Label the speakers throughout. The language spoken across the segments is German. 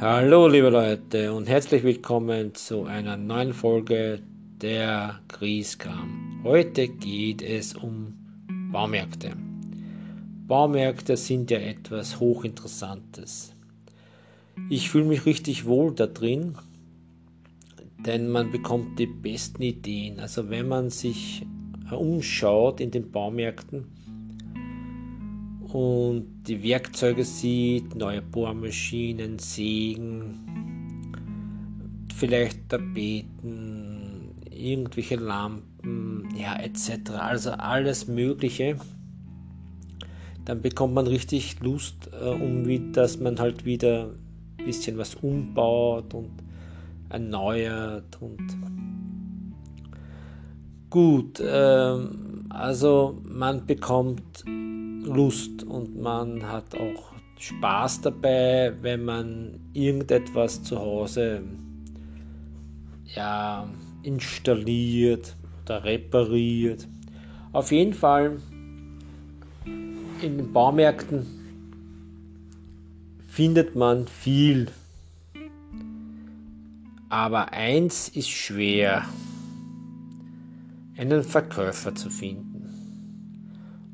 Speaker 1: Hallo liebe Leute und herzlich willkommen zu einer neuen Folge der Grieskram. Heute geht es um Baumärkte. Baumärkte sind ja etwas hochinteressantes. Ich fühle mich richtig wohl da drin, denn man bekommt die besten Ideen. Also wenn man sich umschaut in den Baumärkten, und die Werkzeuge sieht, neue Bohrmaschinen, Sägen, vielleicht Tapeten, irgendwelche Lampen, ja etc. Also alles Mögliche. Dann bekommt man richtig Lust, äh, um wie, dass man halt wieder ein bisschen was umbaut und erneuert und gut. Ähm, also man bekommt Lust und man hat auch Spaß dabei, wenn man irgendetwas zu Hause ja, installiert oder repariert. Auf jeden Fall in den Baumärkten findet man viel. Aber eins ist schwer, einen Verkäufer zu finden.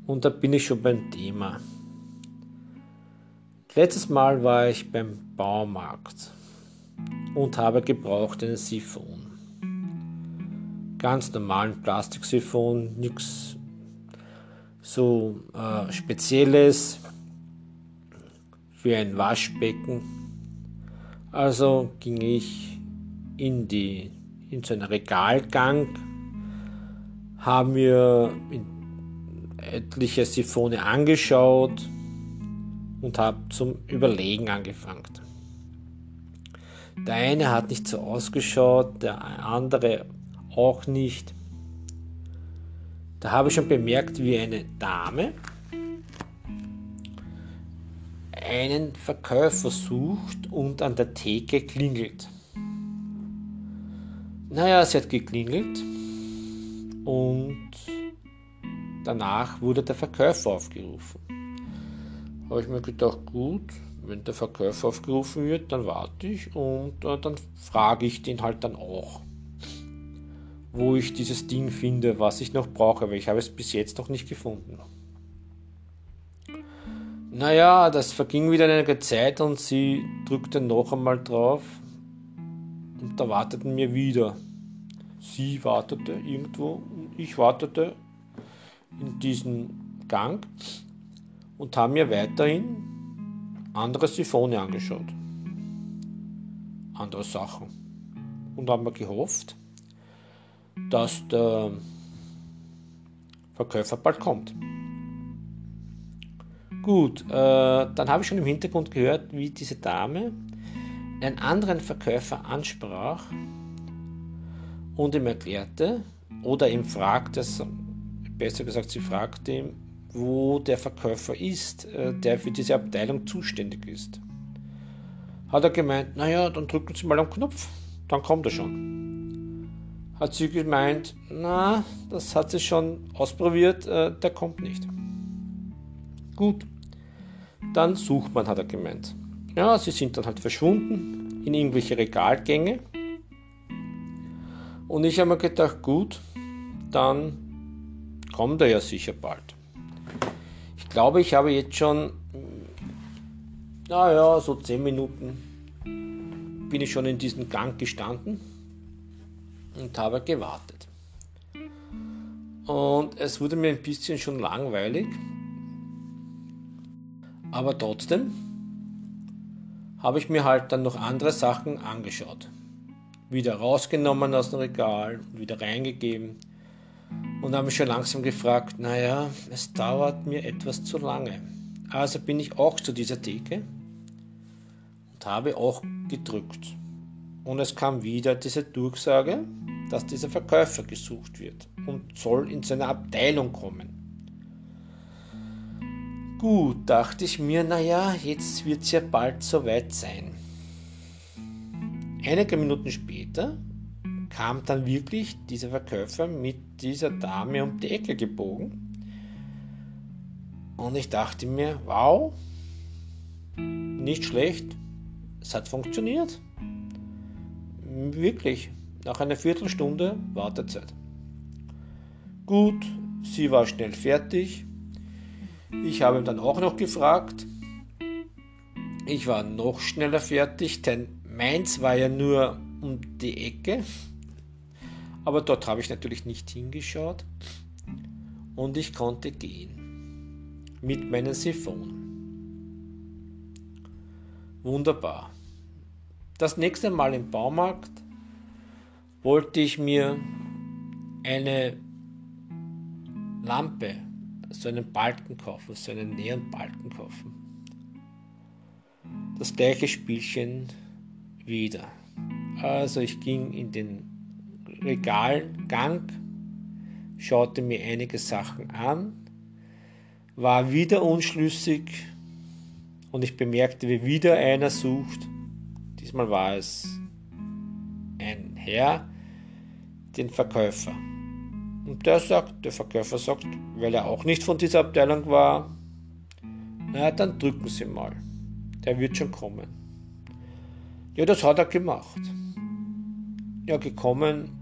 Speaker 1: Und da bin ich schon beim Thema. Letztes Mal war ich beim Baumarkt und habe gebraucht einen Siphon. Ganz normalen Plastiksiphon, nichts so äh, Spezielles für ein Waschbecken. Also ging ich in, die, in so einen Regalgang, haben mir in etliche Siphone angeschaut und habe zum Überlegen angefangen. Der eine hat nicht so ausgeschaut, der andere auch nicht. Da habe ich schon bemerkt, wie eine Dame einen Verkäufer sucht und an der Theke klingelt. Naja, sie hat geklingelt und Danach wurde der Verkäufer aufgerufen. Habe ich mir gedacht, gut, wenn der Verkäufer aufgerufen wird, dann warte ich und äh, dann frage ich den halt dann auch, wo ich dieses Ding finde, was ich noch brauche, weil ich habe es bis jetzt noch nicht gefunden. Naja, das verging wieder eine Zeit und sie drückte noch einmal drauf und da warteten wir wieder. Sie wartete irgendwo und ich wartete in diesen Gang und haben mir weiterhin andere Siphone angeschaut. Andere Sachen. Und haben mir gehofft, dass der Verkäufer bald kommt. Gut, äh, dann habe ich schon im Hintergrund gehört, wie diese Dame einen anderen Verkäufer ansprach und ihm erklärte oder ihm fragte, besser gesagt, sie fragt ihn, wo der Verkäufer ist, äh, der für diese Abteilung zuständig ist. Hat er gemeint, naja, dann drücken Sie mal am Knopf, dann kommt er schon. Hat sie gemeint, na, das hat sie schon ausprobiert, äh, der kommt nicht. Gut, dann sucht man, hat er gemeint. Ja, sie sind dann halt verschwunden in irgendwelche Regalgänge. Und ich habe mir gedacht, gut, dann kommt er ja sicher bald. Ich glaube, ich habe jetzt schon, naja, so 10 Minuten bin ich schon in diesem Gang gestanden und habe gewartet. Und es wurde mir ein bisschen schon langweilig, aber trotzdem habe ich mir halt dann noch andere Sachen angeschaut. Wieder rausgenommen aus dem Regal, wieder reingegeben und habe mich schon langsam gefragt, naja, es dauert mir etwas zu lange. Also bin ich auch zu dieser Theke und habe auch gedrückt. Und es kam wieder diese Durchsage, dass dieser Verkäufer gesucht wird und soll in seine Abteilung kommen. Gut, dachte ich mir, naja, jetzt wird es ja bald soweit sein. Einige Minuten später kam dann wirklich dieser Verkäufer mit dieser Dame um die Ecke gebogen. Und ich dachte mir, wow, nicht schlecht, es hat funktioniert. Wirklich, nach einer Viertelstunde Wartezeit. Gut, sie war schnell fertig. Ich habe dann auch noch gefragt. Ich war noch schneller fertig, denn meins war ja nur um die Ecke. Aber dort habe ich natürlich nicht hingeschaut. Und ich konnte gehen. Mit meinem Siphon. Wunderbar. Das nächste Mal im Baumarkt wollte ich mir eine Lampe, so einen Balken kaufen, so einen näheren Balken kaufen. Das gleiche Spielchen wieder. Also ich ging in den Regalgang, schaute mir einige Sachen an, war wieder unschlüssig und ich bemerkte, wie wieder einer sucht. Diesmal war es ein Herr, den Verkäufer. Und der sagt, der Verkäufer sagt, weil er auch nicht von dieser Abteilung war, na dann drücken Sie mal. Der wird schon kommen. Ja, das hat er gemacht. Ja, gekommen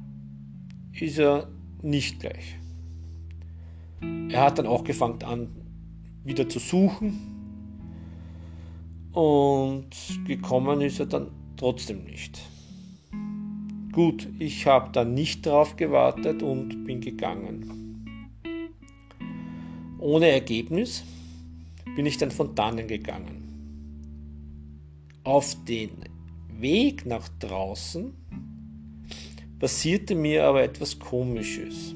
Speaker 1: ist er nicht gleich. Er hat dann auch gefangen an, wieder zu suchen. Und gekommen ist er dann trotzdem nicht. Gut, ich habe dann nicht drauf gewartet und bin gegangen. Ohne Ergebnis bin ich dann von dannen gegangen. Auf den Weg nach draußen passierte mir aber etwas Komisches.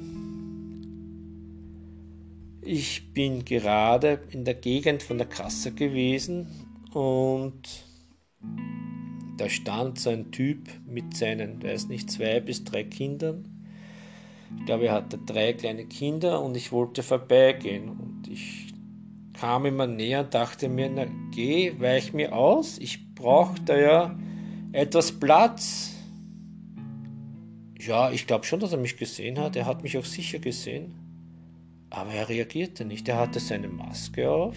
Speaker 1: Ich bin gerade in der Gegend von der Kasse gewesen und da stand so ein Typ mit seinen, weiß nicht, zwei bis drei Kindern. Ich glaube, er hatte drei kleine Kinder und ich wollte vorbeigehen. Und ich kam immer näher und dachte mir, na geh, weich mir aus. Ich brauche da ja etwas Platz. Ja, ich glaube schon, dass er mich gesehen hat. Er hat mich auch sicher gesehen. Aber er reagierte nicht. Er hatte seine Maske auf.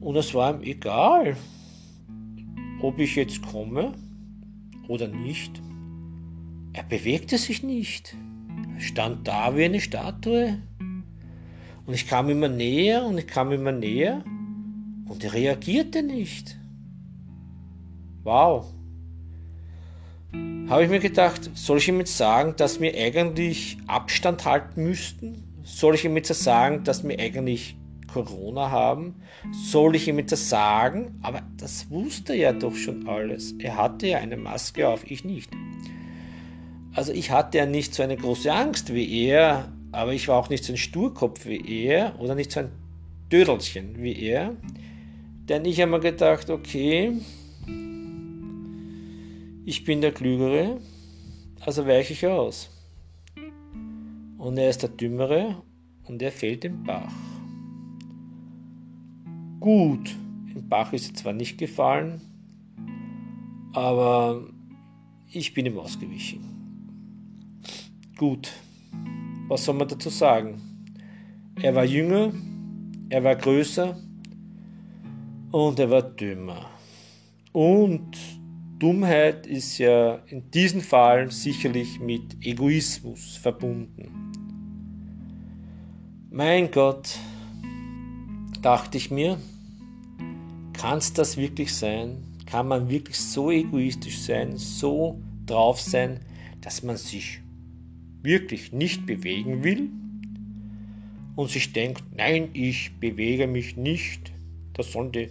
Speaker 1: Und es war ihm egal ob ich jetzt komme oder nicht. Er bewegte sich nicht. Er stand da wie eine Statue. Und ich kam immer näher und ich kam immer näher und er reagierte nicht. Wow. Habe ich mir gedacht, soll ich ihm jetzt sagen, dass wir eigentlich Abstand halten müssten? Soll ich ihm jetzt sagen, dass wir eigentlich Corona haben, soll ich ihm das sagen? Aber das wusste er doch schon alles. Er hatte ja eine Maske auf, ich nicht. Also ich hatte ja nicht so eine große Angst wie er, aber ich war auch nicht so ein Sturkopf wie er oder nicht so ein Dödelchen wie er. Denn ich habe mir gedacht, okay, ich bin der Klügere, also weiche ich aus. Und er ist der Dümmere und er fällt im Bach gut. Im Bach ist er zwar nicht gefallen, aber ich bin ihm ausgewichen. Gut, was soll man dazu sagen? Er war jünger, er war größer und er war dümmer. Und Dummheit ist ja in diesem Fall sicherlich mit Egoismus verbunden. Mein Gott, dachte ich mir, kann es das wirklich sein? Kann man wirklich so egoistisch sein, so drauf sein, dass man sich wirklich nicht bewegen will und sich denkt, nein, ich bewege mich nicht, das sollen die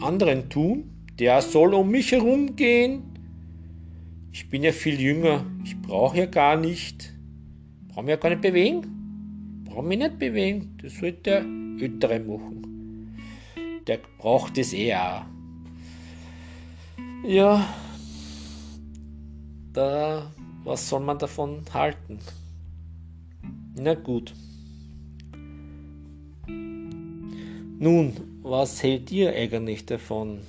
Speaker 1: anderen tun, der soll um mich herum gehen. Ich bin ja viel jünger, ich brauche ja gar nicht, brauche mich ja gar nicht bewegen, brauche mich nicht bewegen, das sollte der Ältere machen der braucht es eher. Ja, da, was soll man davon halten? Na gut. Nun, was hält ihr eigentlich davon?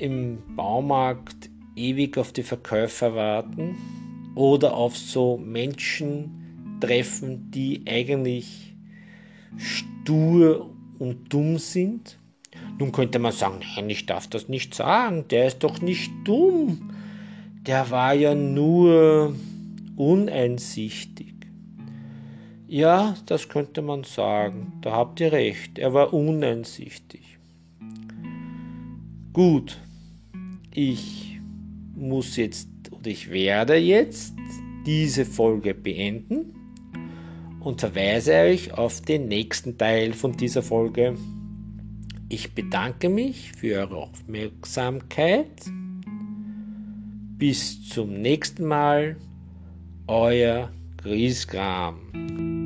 Speaker 1: Im Baumarkt ewig auf die Verkäufer warten oder auf so Menschen treffen, die eigentlich stur und dumm sind. Nun könnte man sagen, nein, ich darf das nicht sagen, der ist doch nicht dumm. Der war ja nur uneinsichtig. Ja, das könnte man sagen, da habt ihr recht, er war uneinsichtig. Gut, ich muss jetzt oder ich werde jetzt diese Folge beenden und verweise euch auf den nächsten Teil von dieser Folge. Ich bedanke mich für eure Aufmerksamkeit. Bis zum nächsten Mal, euer Griesgram.